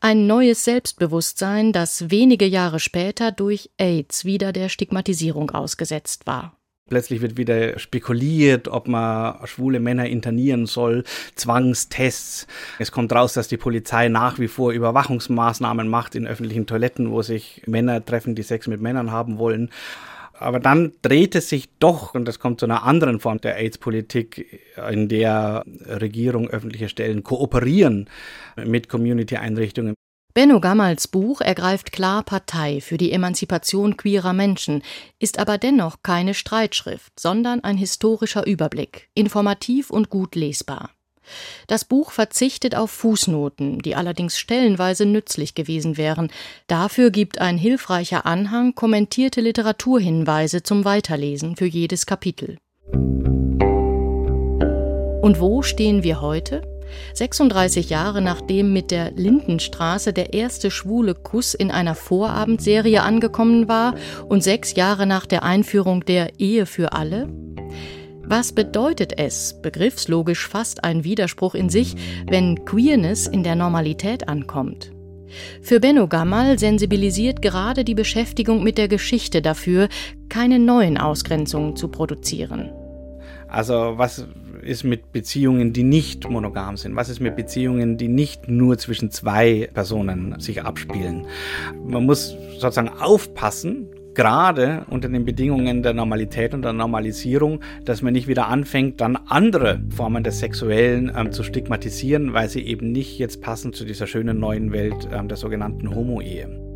I: Ein neues Selbstbewusstsein, das wenige Jahre später durch AIDS wieder der Stigmatisierung ausgesetzt war.
J: Plötzlich wird wieder spekuliert, ob man schwule Männer internieren soll, Zwangstests. Es kommt raus, dass die Polizei nach wie vor Überwachungsmaßnahmen macht in öffentlichen Toiletten, wo sich Männer treffen, die Sex mit Männern haben wollen. Aber dann dreht es sich doch, und das kommt zu einer anderen Form der AIDS-Politik, in der Regierung, öffentliche Stellen kooperieren mit Community-Einrichtungen.
I: Benno Gammals Buch ergreift klar Partei für die Emanzipation queerer Menschen, ist aber dennoch keine Streitschrift, sondern ein historischer Überblick, informativ und gut lesbar. Das Buch verzichtet auf Fußnoten, die allerdings stellenweise nützlich gewesen wären. Dafür gibt ein hilfreicher Anhang kommentierte Literaturhinweise zum Weiterlesen für jedes Kapitel. Und wo stehen wir heute? 36 Jahre nachdem mit der Lindenstraße der erste schwule Kuss in einer Vorabendserie angekommen war und sechs Jahre nach der Einführung der Ehe für alle? Was bedeutet es, begriffslogisch fast ein Widerspruch in sich, wenn Queerness in der Normalität ankommt? Für Benno Gammal sensibilisiert gerade die Beschäftigung mit der Geschichte dafür, keine neuen Ausgrenzungen zu produzieren.
J: Also was ist mit Beziehungen, die nicht monogam sind? Was ist mit Beziehungen, die nicht nur zwischen zwei Personen sich abspielen? Man muss sozusagen aufpassen, gerade unter den Bedingungen der Normalität und der Normalisierung, dass man nicht wieder anfängt, dann andere Formen des Sexuellen ähm, zu stigmatisieren, weil sie eben nicht jetzt passen zu dieser schönen neuen Welt ähm, der sogenannten Homo-Ehe.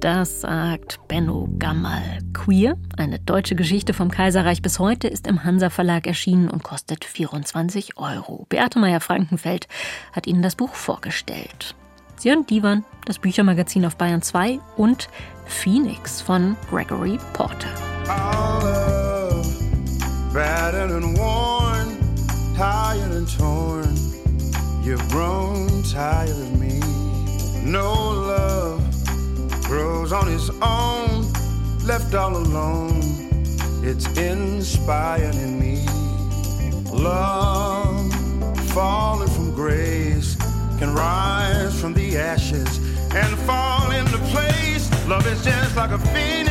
B: Das sagt Benno Gammal. Queer, eine deutsche Geschichte vom Kaiserreich bis heute, ist im Hansa Verlag erschienen und kostet 24 Euro. Beate Meyer-Frankenfeld hat Ihnen das Buch vorgestellt. Sie hören Divan, das Büchermagazin auf Bayern 2 und Phoenix von Gregory Porter. battered and worn, tired and torn. You've grown tired of me. No love grows on its own, left all alone. It's inspiring me. Love falling from grace can rise from the ashes and fall like a phoenix.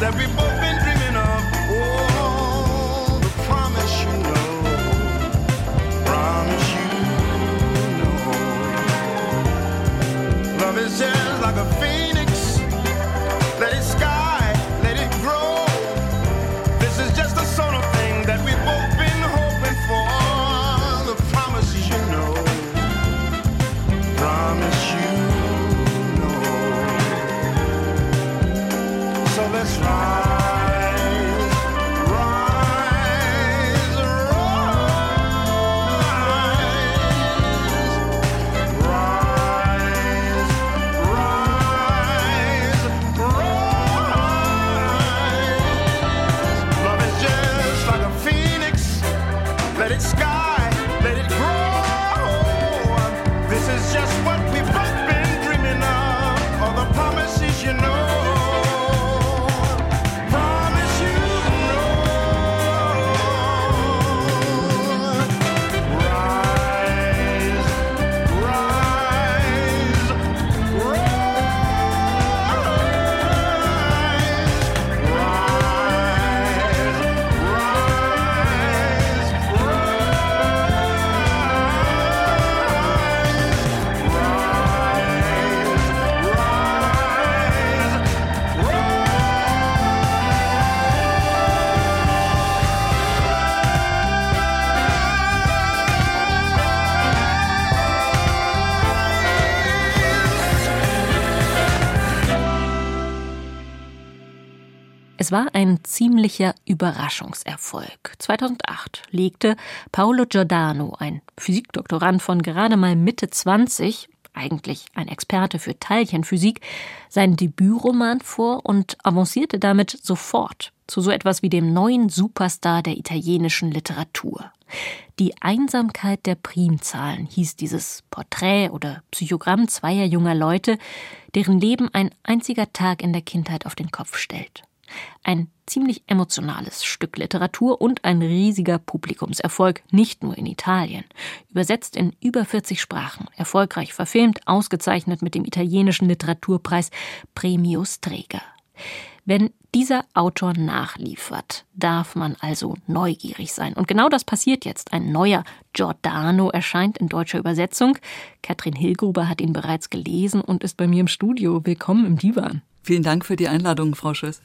B: The dreams Es war ein ziemlicher Überraschungserfolg. 2008 legte Paolo Giordano, ein Physikdoktorand von gerade mal Mitte 20, eigentlich ein Experte für Teilchenphysik, seinen Debütroman vor und avancierte damit sofort zu so etwas wie dem neuen Superstar der italienischen Literatur. Die Einsamkeit der Primzahlen hieß dieses Porträt oder Psychogramm zweier junger Leute, deren Leben ein einziger Tag in der Kindheit auf den Kopf stellt. Ein ziemlich emotionales Stück Literatur und ein riesiger Publikumserfolg, nicht nur in Italien. Übersetzt in über 40 Sprachen, erfolgreich verfilmt, ausgezeichnet mit dem italienischen Literaturpreis Premio Strega. Wenn dieser Autor nachliefert, darf man also neugierig sein. Und genau das passiert jetzt. Ein neuer Giordano erscheint in deutscher Übersetzung. Katrin Hilgruber hat ihn bereits gelesen und ist bei mir im Studio. Willkommen im Divan.
K: Vielen Dank für die Einladung, Frau Schöss.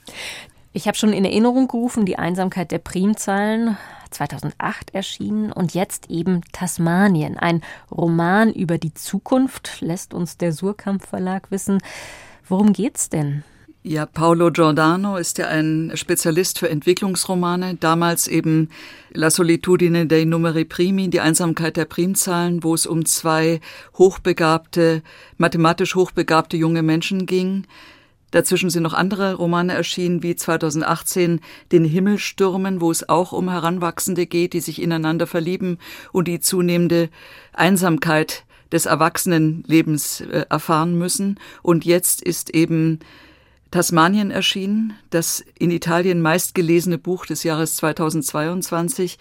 B: Ich habe schon in Erinnerung gerufen, die Einsamkeit der Primzahlen, 2008 erschienen und jetzt eben Tasmanien, ein Roman über die Zukunft, lässt uns der Surkamp Verlag wissen. Worum geht's denn?
K: Ja, Paolo Giordano ist ja ein Spezialist für Entwicklungsromane, damals eben La solitudine dei numeri primi, die Einsamkeit der Primzahlen, wo es um zwei hochbegabte, mathematisch hochbegabte junge Menschen ging. Dazwischen sind noch andere Romane erschienen, wie 2018 Den Himmelstürmen, wo es auch um Heranwachsende geht, die sich ineinander verlieben und die zunehmende Einsamkeit des Erwachsenenlebens äh, erfahren müssen. Und jetzt ist eben Tasmanien erschienen, das in Italien meistgelesene Buch des Jahres 2022.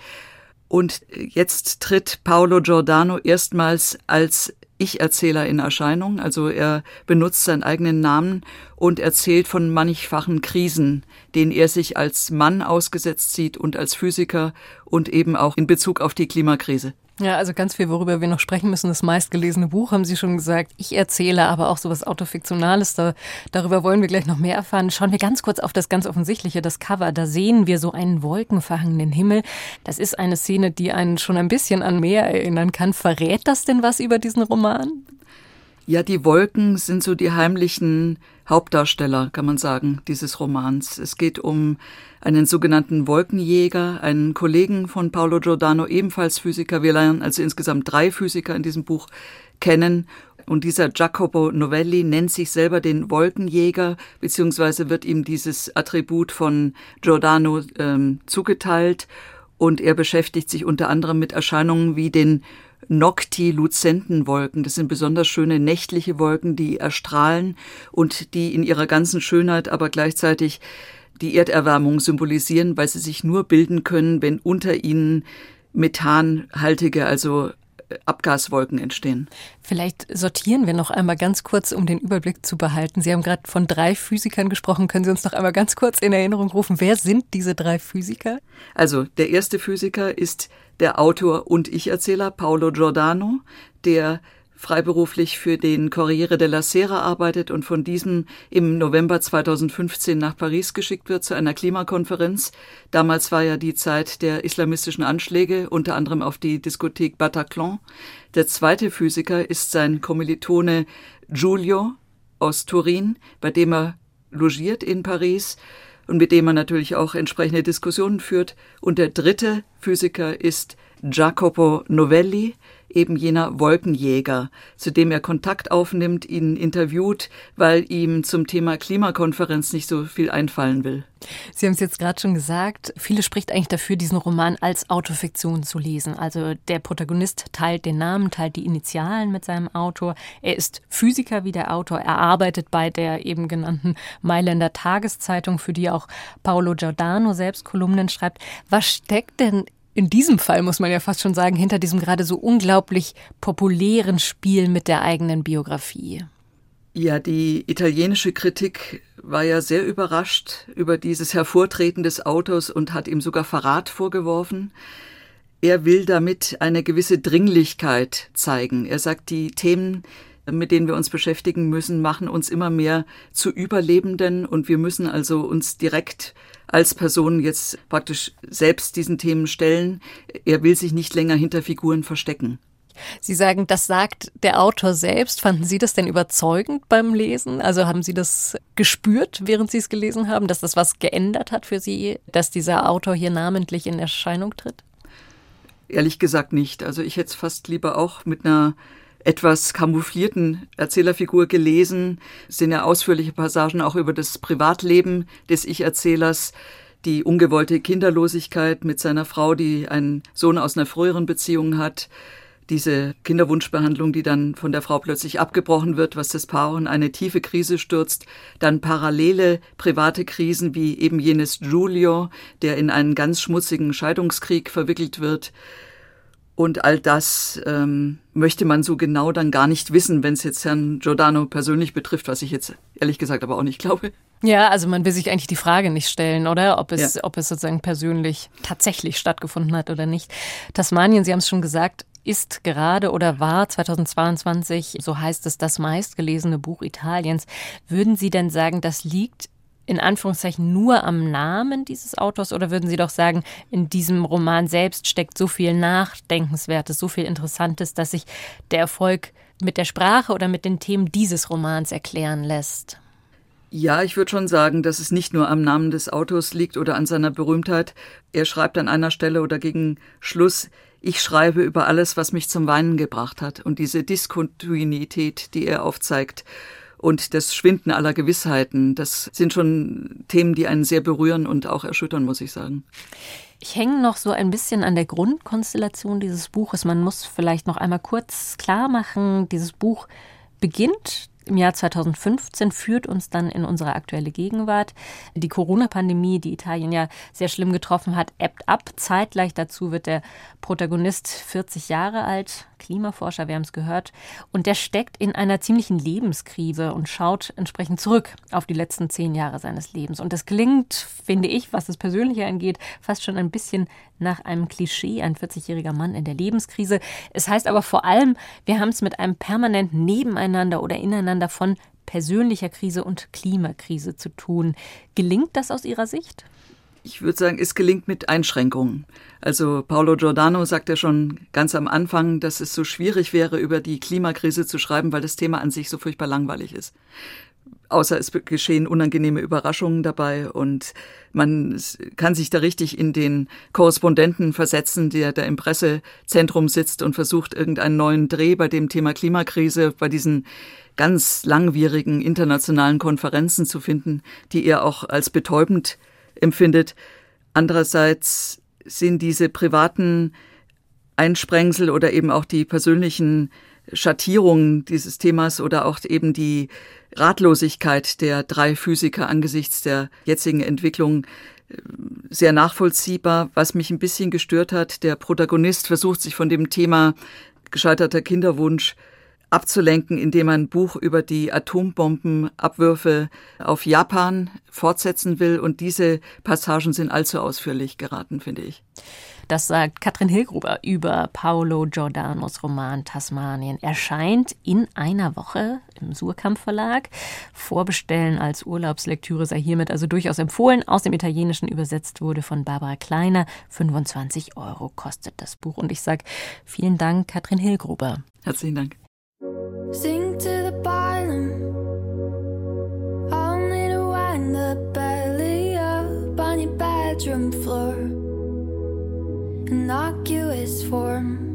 K: Und jetzt tritt Paolo Giordano erstmals als ich-Erzähler in Erscheinung. Also er benutzt seinen eigenen Namen und erzählt von mannigfachen Krisen, denen er sich als Mann ausgesetzt sieht und als Physiker und eben auch in Bezug auf die Klimakrise.
B: Ja, also ganz viel, worüber wir noch sprechen müssen. Das meistgelesene Buch, haben Sie schon gesagt. Ich erzähle aber auch sowas Autofiktionales. Da, darüber wollen wir gleich noch mehr erfahren. Schauen wir ganz kurz auf das ganz Offensichtliche, das Cover. Da sehen wir so einen wolkenverhangenen Himmel. Das ist eine Szene, die einen schon ein bisschen an Meer erinnern kann. Verrät das denn was über diesen Roman?
K: Ja, die Wolken sind so die heimlichen Hauptdarsteller, kann man sagen, dieses Romans. Es geht um einen sogenannten Wolkenjäger, einen Kollegen von Paolo Giordano, ebenfalls Physiker. Wir lernen also insgesamt drei Physiker in diesem Buch kennen. Und dieser Jacopo Novelli nennt sich selber den Wolkenjäger, beziehungsweise wird ihm dieses Attribut von Giordano ähm, zugeteilt. Und er beschäftigt sich unter anderem mit Erscheinungen wie den Noctiluzenten-Wolken. Das sind besonders schöne nächtliche Wolken, die erstrahlen und die in ihrer ganzen Schönheit aber gleichzeitig die Erderwärmung symbolisieren, weil sie sich nur bilden können, wenn unter ihnen methanhaltige, also Abgaswolken entstehen.
B: Vielleicht sortieren wir noch einmal ganz kurz, um den Überblick zu behalten. Sie haben gerade von drei Physikern gesprochen. Können Sie uns noch einmal ganz kurz in Erinnerung rufen, wer sind diese drei Physiker?
K: Also der erste Physiker ist der Autor und Ich-Erzähler Paolo Giordano, der freiberuflich für den Corriere della Sera arbeitet und von diesem im November 2015 nach Paris geschickt wird zu einer Klimakonferenz. Damals war ja die Zeit der islamistischen Anschläge, unter anderem auf die Diskothek Bataclan. Der zweite Physiker ist sein Kommilitone Giulio aus Turin, bei dem er logiert in Paris und mit dem er natürlich auch entsprechende Diskussionen führt. Und der dritte Physiker ist Jacopo Novelli, eben jener Wolkenjäger, zu dem er Kontakt aufnimmt, ihn interviewt, weil ihm zum Thema Klimakonferenz nicht so viel einfallen will.
B: Sie haben es jetzt gerade schon gesagt, viele spricht eigentlich dafür, diesen Roman als Autofiktion zu lesen. Also der Protagonist teilt den Namen, teilt die Initialen mit seinem Autor. Er ist Physiker wie der Autor. Er arbeitet bei der eben genannten Mailänder Tageszeitung, für die auch Paolo Giordano selbst Kolumnen schreibt. Was steckt denn in diesem Fall muss man ja fast schon sagen, hinter diesem gerade so unglaublich populären Spiel mit der eigenen Biografie.
K: Ja, die italienische Kritik war ja sehr überrascht über dieses Hervortreten des Autors und hat ihm sogar Verrat vorgeworfen. Er will damit eine gewisse Dringlichkeit zeigen. Er sagt, die Themen, mit denen wir uns beschäftigen müssen, machen uns immer mehr zu Überlebenden und wir müssen also uns direkt als Person jetzt praktisch selbst diesen Themen stellen. Er will sich nicht länger hinter Figuren verstecken.
B: Sie sagen, das sagt der Autor selbst. Fanden Sie das denn überzeugend beim Lesen? Also haben Sie das gespürt, während Sie es gelesen haben, dass das was geändert hat für Sie, dass dieser Autor hier namentlich in Erscheinung tritt?
K: Ehrlich gesagt nicht. Also ich hätte es fast lieber auch mit einer etwas kamouflierten Erzählerfigur gelesen, es sind ja ausführliche Passagen auch über das Privatleben des Ich-Erzählers, die ungewollte Kinderlosigkeit mit seiner Frau, die einen Sohn aus einer früheren Beziehung hat, diese Kinderwunschbehandlung, die dann von der Frau plötzlich abgebrochen wird, was das Paar in eine tiefe Krise stürzt, dann parallele private Krisen wie eben jenes Giulio, der in einen ganz schmutzigen Scheidungskrieg verwickelt wird, und all das ähm, möchte man so genau dann gar nicht wissen, wenn es jetzt Herrn Giordano persönlich betrifft, was ich jetzt ehrlich gesagt aber auch nicht glaube.
B: Ja, also man will sich eigentlich die Frage nicht stellen, oder? Ob es, ja. ob es sozusagen persönlich tatsächlich stattgefunden hat oder nicht. Tasmanien, Sie haben es schon gesagt, ist gerade oder war 2022, so heißt es, das meistgelesene Buch Italiens. Würden Sie denn sagen, das liegt in Anführungszeichen nur am Namen dieses Autors oder würden Sie doch sagen, in diesem Roman selbst steckt so viel Nachdenkenswertes, so viel Interessantes, dass sich der Erfolg mit der Sprache oder mit den Themen dieses Romans erklären lässt?
K: Ja, ich würde schon sagen, dass es nicht nur am Namen des Autors liegt oder an seiner Berühmtheit. Er schreibt an einer Stelle oder gegen Schluss, ich schreibe über alles, was mich zum Weinen gebracht hat und diese Diskontinuität, die er aufzeigt und das Schwinden aller Gewissheiten. Das sind schon Themen, die einen sehr berühren und auch erschüttern, muss ich sagen.
B: Ich hänge noch so ein bisschen an der Grundkonstellation dieses Buches. Man muss vielleicht noch einmal kurz klar machen, dieses Buch beginnt im Jahr 2015 führt uns dann in unsere aktuelle Gegenwart. Die Corona-Pandemie, die Italien ja sehr schlimm getroffen hat, ebbt ab. Zeitgleich dazu wird der Protagonist 40 Jahre alt, Klimaforscher, wir haben es gehört, und der steckt in einer ziemlichen Lebenskrise und schaut entsprechend zurück auf die letzten zehn Jahre seines Lebens. Und das klingt, finde ich, was das Persönliche angeht, fast schon ein bisschen nach einem Klischee, ein 40-jähriger Mann in der Lebenskrise. Es heißt aber vor allem, wir haben es mit einem permanenten Nebeneinander oder ineinander von persönlicher Krise und Klimakrise zu tun. Gelingt das aus Ihrer Sicht?
K: Ich würde sagen, es gelingt mit Einschränkungen. Also Paolo Giordano sagt ja schon ganz am Anfang, dass es so schwierig wäre, über die Klimakrise zu schreiben, weil das Thema an sich so furchtbar langweilig ist. Außer es geschehen unangenehme Überraschungen dabei und man kann sich da richtig in den Korrespondenten versetzen, der da im Pressezentrum sitzt und versucht, irgendeinen neuen Dreh bei dem Thema Klimakrise, bei diesen ganz langwierigen internationalen Konferenzen zu finden, die er auch als betäubend empfindet. Andererseits sind diese privaten Einsprengsel oder eben auch die persönlichen Schattierungen dieses Themas oder auch eben die Ratlosigkeit der drei Physiker angesichts der jetzigen Entwicklung äh, sehr nachvollziehbar. Was mich ein bisschen gestört hat, der Protagonist versucht sich von dem Thema gescheiterter Kinderwunsch abzulenken, indem man ein Buch über die Atombombenabwürfe auf Japan fortsetzen will. Und diese Passagen sind allzu ausführlich geraten, finde ich.
B: Das sagt Katrin Hilgruber über Paolo Giordanos Roman Tasmanien. Erscheint in einer Woche im Surkamp Verlag. Vorbestellen als Urlaubslektüre sei hiermit also durchaus empfohlen. Aus dem Italienischen übersetzt wurde von Barbara Kleiner. 25 Euro kostet das Buch. Und ich sage vielen Dank, Katrin Hilgruber.
K: Herzlichen Dank.
L: Sink to the bottom. Innocuous form.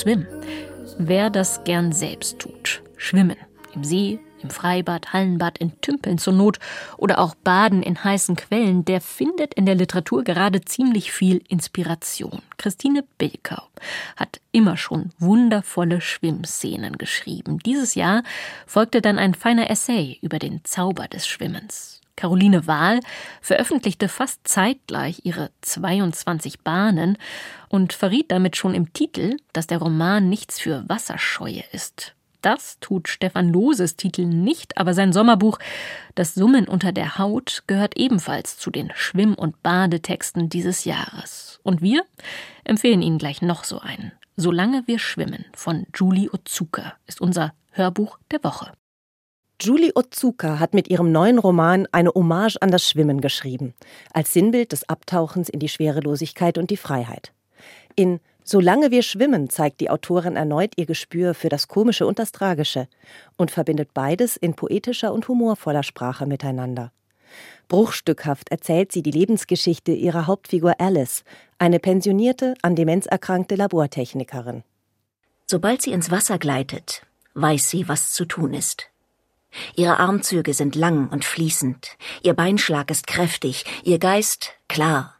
L: Swim.
B: Wer das gern selbst tut. Schwimmen. Im See, im Freibad, Hallenbad, in Tümpeln zur Not oder auch baden in heißen Quellen, der findet in der Literatur gerade ziemlich viel Inspiration. Christine Bilkau hat immer schon wundervolle Schwimmszenen geschrieben. Dieses Jahr folgte dann ein feiner Essay über den Zauber des Schwimmens. Caroline Wahl veröffentlichte fast zeitgleich ihre 22 Bahnen und verriet damit schon im Titel, dass der Roman nichts für Wasserscheue ist. Das tut Stefan Loses Titel nicht, aber sein Sommerbuch Das Summen unter der Haut gehört ebenfalls zu den Schwimm- und Badetexten dieses Jahres. Und wir empfehlen Ihnen gleich noch so einen. Solange wir schwimmen von Julie Otsuka ist unser Hörbuch der Woche.
M: Julie Otsuka hat mit ihrem neuen Roman eine Hommage an das Schwimmen geschrieben, als Sinnbild des Abtauchens in die Schwerelosigkeit und die Freiheit. In Solange wir schwimmen zeigt die Autorin erneut ihr Gespür für das Komische und das Tragische und verbindet beides in poetischer und humorvoller Sprache miteinander. Bruchstückhaft erzählt sie die Lebensgeschichte ihrer Hauptfigur Alice, eine pensionierte, an Demenz erkrankte Labortechnikerin.
N: Sobald sie ins Wasser gleitet, weiß sie, was zu tun ist. Ihre Armzüge sind lang und fließend, ihr Beinschlag ist kräftig, ihr Geist klar.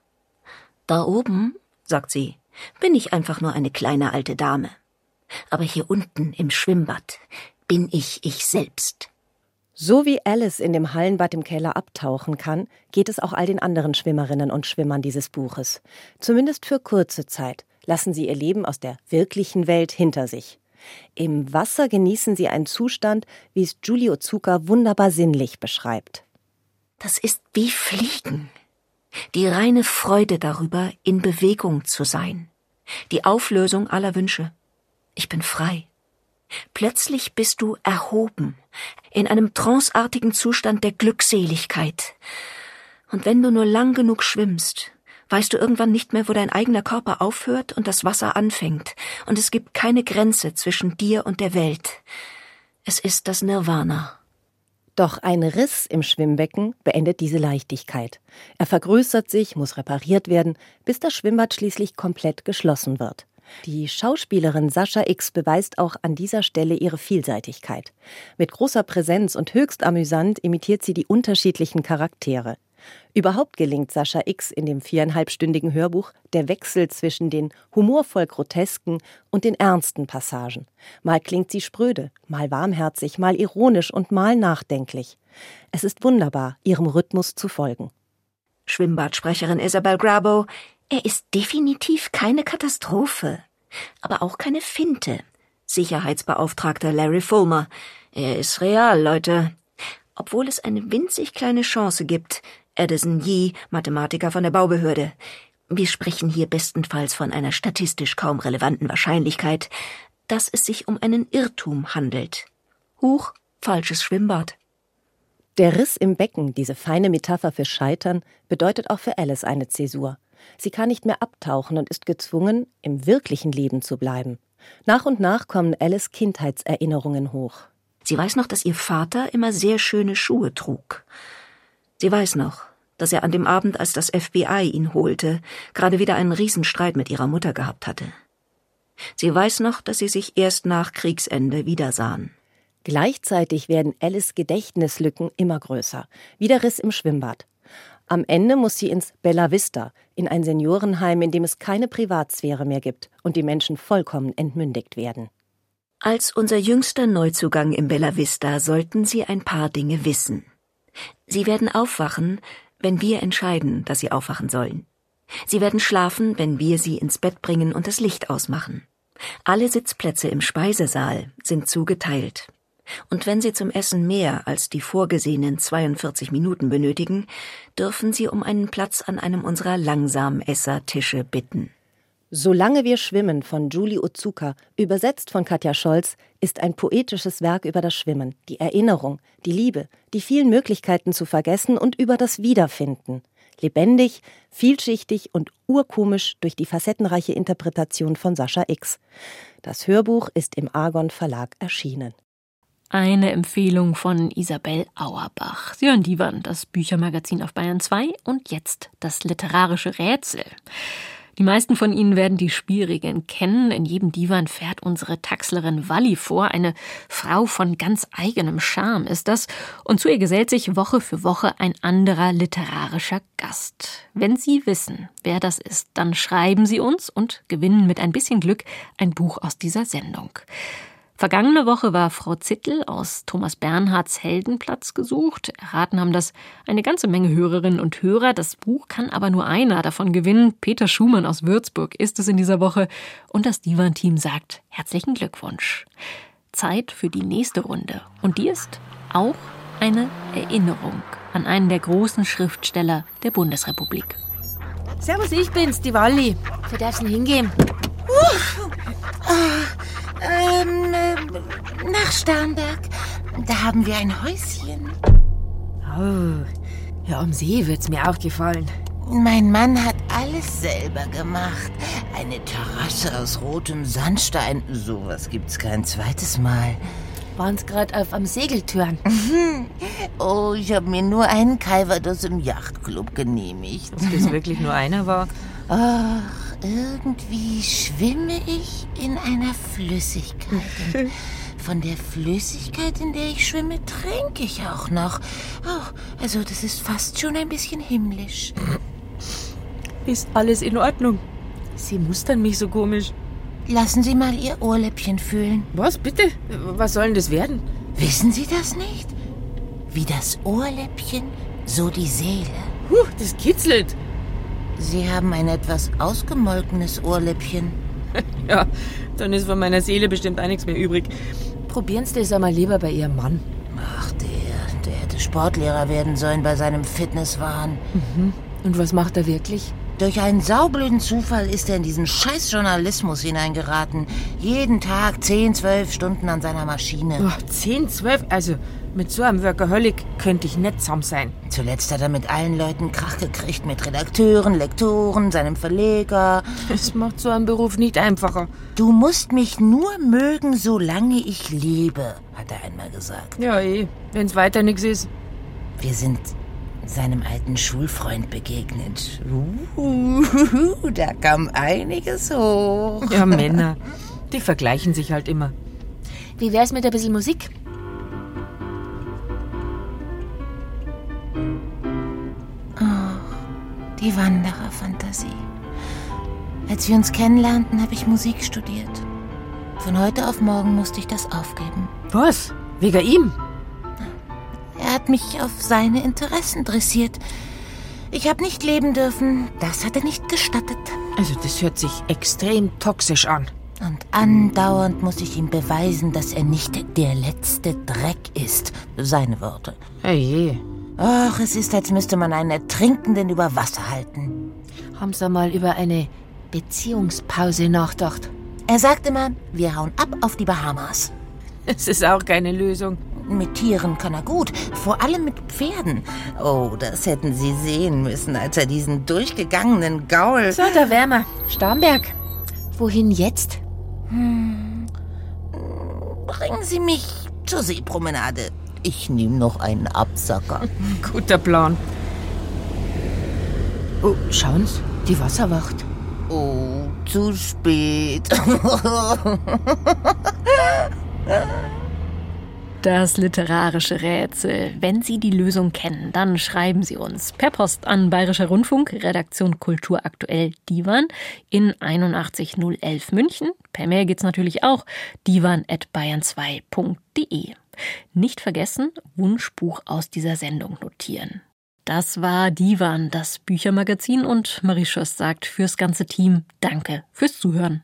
N: Da oben, sagt sie, bin ich einfach nur eine kleine alte Dame. Aber hier unten im Schwimmbad bin ich ich selbst.
M: So wie Alice in dem Hallenbad im Keller abtauchen kann, geht es auch all den anderen Schwimmerinnen und Schwimmern dieses Buches. Zumindest für kurze Zeit lassen sie ihr Leben aus der wirklichen Welt hinter sich. Im Wasser genießen sie einen Zustand, wie es Julie Otsuka wunderbar sinnlich beschreibt.
N: Das ist wie Fliegen. Die reine Freude darüber, in Bewegung zu sein. Die Auflösung aller Wünsche. Ich bin frei. Plötzlich bist du erhoben, in einem tranceartigen Zustand der Glückseligkeit. Und wenn du nur lang genug schwimmst, weißt du irgendwann nicht mehr, wo dein eigener Körper aufhört und das Wasser anfängt, und es gibt keine Grenze zwischen dir und der Welt. Es ist das Nirvana.
M: Doch ein Riss im Schwimmbecken beendet diese Leichtigkeit. Er vergrößert sich, muss repariert werden, bis das Schwimmbad schließlich komplett geschlossen wird. Die Schauspielerin Sascha X beweist auch an dieser Stelle ihre Vielseitigkeit. Mit großer Präsenz und höchst amüsant imitiert sie die unterschiedlichen Charaktere. Überhaupt gelingt Sascha X in dem viereinhalbstündigen Hörbuch der Wechsel zwischen den humorvoll grotesken und den ernsten Passagen. Mal klingt sie spröde, mal warmherzig, mal ironisch und mal nachdenklich. Es ist wunderbar, ihrem Rhythmus zu folgen.
N: Schwimmbadsprecherin Isabel Grabo er ist definitiv keine Katastrophe, aber auch keine Finte. Sicherheitsbeauftragter Larry Fulmer. Er ist real, Leute. Obwohl es eine winzig kleine Chance gibt. Edison Yee, Mathematiker von der Baubehörde. Wir sprechen hier bestenfalls von einer statistisch kaum relevanten Wahrscheinlichkeit, dass es sich um einen Irrtum handelt. Huch, falsches Schwimmbad.
M: Der Riss im Becken, diese feine Metapher für Scheitern, bedeutet auch für Alice eine Zäsur. Sie kann nicht mehr abtauchen und ist gezwungen, im wirklichen Leben zu bleiben. Nach und nach kommen Alice Kindheitserinnerungen hoch.
N: Sie weiß noch, dass ihr Vater immer sehr schöne Schuhe trug. Sie weiß noch, dass er an dem Abend, als das FBI ihn holte, gerade wieder einen Riesenstreit mit ihrer Mutter gehabt hatte. Sie weiß noch, dass sie sich erst nach Kriegsende wiedersahen.
M: Gleichzeitig werden Alice Gedächtnislücken immer größer. Wie der Riss im Schwimmbad. Am Ende muss sie ins Bella Vista, in ein Seniorenheim, in dem es keine Privatsphäre mehr gibt und die Menschen vollkommen entmündigt werden.
N: Als unser jüngster Neuzugang im Bella Vista sollten Sie ein paar Dinge wissen. Sie werden aufwachen, wenn wir entscheiden, dass Sie aufwachen sollen. Sie werden schlafen, wenn wir Sie ins Bett bringen und das Licht ausmachen. Alle Sitzplätze im Speisesaal sind zugeteilt. Und wenn Sie zum Essen mehr als die vorgesehenen 42 Minuten benötigen, dürfen Sie um einen Platz an einem unserer Langsamessertische bitten.
M: Solange wir schwimmen von Julie Otsuka, übersetzt von Katja Scholz, ist ein poetisches Werk über das Schwimmen, die Erinnerung, die Liebe, die vielen Möglichkeiten zu vergessen und über das Wiederfinden. Lebendig, vielschichtig und urkomisch durch die facettenreiche Interpretation von Sascha X. Das Hörbuch ist im Argon Verlag erschienen.
B: Eine Empfehlung von Isabel Auerbach. Sie hören Divan, das Büchermagazin auf Bayern 2 und jetzt das literarische Rätsel. Die meisten von Ihnen werden die Spielregeln kennen. In jedem Divan fährt unsere Taxlerin Walli vor. Eine Frau von ganz eigenem Charme ist das. Und zu ihr gesellt sich Woche für Woche ein anderer literarischer Gast. Wenn Sie wissen, wer das ist, dann schreiben Sie uns und gewinnen mit ein bisschen Glück ein Buch aus dieser Sendung. Vergangene Woche war Frau Zittel aus Thomas Bernhards Heldenplatz gesucht. Erraten haben das eine ganze Menge Hörerinnen und Hörer. Das Buch kann aber nur einer davon gewinnen. Peter Schumann aus Würzburg ist es in dieser Woche. Und das Divan-Team sagt herzlichen Glückwunsch. Zeit für die nächste Runde. Und die ist auch eine Erinnerung an einen der großen Schriftsteller der Bundesrepublik.
O: Servus, ich bin's, die Walli. Wo darf's hingehen? Uh, ah. Ähm, äh, nach Starnberg. Da haben wir ein Häuschen.
P: Oh, ja, am See wird's mir auch gefallen.
O: Mein Mann hat alles selber gemacht. Eine Terrasse aus rotem Sandstein. Sowas gibt's kein zweites Mal.
P: Waren's gerade auf am Segeltörn?
O: oh, ich habe mir nur einen Calvados im Yachtclub genehmigt.
P: Ob das wirklich nur einer war?
O: Ach, irgendwie schwimme ich in einer Flüssigkeit. Und von der Flüssigkeit, in der ich schwimme, trinke ich auch noch. Oh, also das ist fast schon ein bisschen himmlisch.
P: Ist alles in Ordnung? Sie mustern mich so komisch.
O: Lassen Sie mal Ihr Ohrläppchen fühlen.
P: Was, bitte? Was soll denn das werden?
O: Wissen Sie das nicht? Wie das Ohrläppchen, so die Seele.
P: Huh, das kitzelt.
O: Sie haben ein etwas ausgemolkenes Ohrläppchen.
P: ja, dann ist von meiner Seele bestimmt auch nichts mehr übrig. Probieren Sie das einmal lieber bei Ihrem Mann.
O: Ach, der, der hätte Sportlehrer werden sollen bei seinem Fitnesswahn.
P: Mhm. Und was macht er wirklich?
O: Durch einen saublöden Zufall ist er in diesen scheiß Journalismus hineingeraten. Jeden Tag 10, 12 Stunden an seiner Maschine.
P: Oh, 10, 12? Also, mit so einem Workaholic könnte ich nicht zusammen sein.
O: Zuletzt hat er mit allen Leuten Krach gekriegt. Mit Redakteuren, Lektoren, seinem Verleger.
P: Das macht so einen Beruf nicht einfacher.
O: Du musst mich nur mögen, solange ich lebe, hat er einmal gesagt.
P: Ja, eh. Wenn's weiter nichts ist.
O: Wir sind seinem alten Schulfreund begegnet. Uh, da kam einiges hoch.
P: Ja, Männer. Die vergleichen sich halt immer. Wie wär's mit ein bisschen Musik?
O: Die Wandererfantasie. Als wir uns kennenlernten, habe ich Musik studiert. Von heute auf morgen musste ich das aufgeben.
P: Was? Wegen ihm?
O: Er hat mich auf seine Interessen dressiert. Ich habe nicht leben dürfen. Das hat er nicht gestattet.
P: Also, das hört sich extrem toxisch an.
O: Und andauernd muss ich ihm beweisen, dass er nicht der letzte Dreck ist. Seine Worte.
P: Hey.
O: Ach, es ist, als müsste man einen Ertrinkenden über Wasser halten.
P: Haben Sie mal über eine Beziehungspause nachgedacht?
O: Er sagt immer, wir hauen ab auf die Bahamas.
P: Es ist auch keine Lösung.
O: Mit Tieren kann er gut, vor allem mit Pferden. Oh, das hätten Sie sehen müssen, als er diesen durchgegangenen Gaul.
P: So, da wärmer. Starnberg. Wohin jetzt?
O: Hm. Bringen Sie mich zur Seepromenade. Ich nehme noch einen Absacker.
P: Guter Plan. Oh, schauen Sie, die Wasserwacht.
O: Oh, zu spät.
B: Das literarische Rätsel. Wenn Sie die Lösung kennen, dann schreiben Sie uns per Post an Bayerischer Rundfunk, Redaktion Kultur aktuell Divan in 81011 München. Per Mail geht's natürlich auch divan@bayern2.de. Nicht vergessen, Wunschbuch aus dieser Sendung notieren. Das war Divan, das Büchermagazin und Marie Schoss sagt fürs ganze Team Danke fürs Zuhören.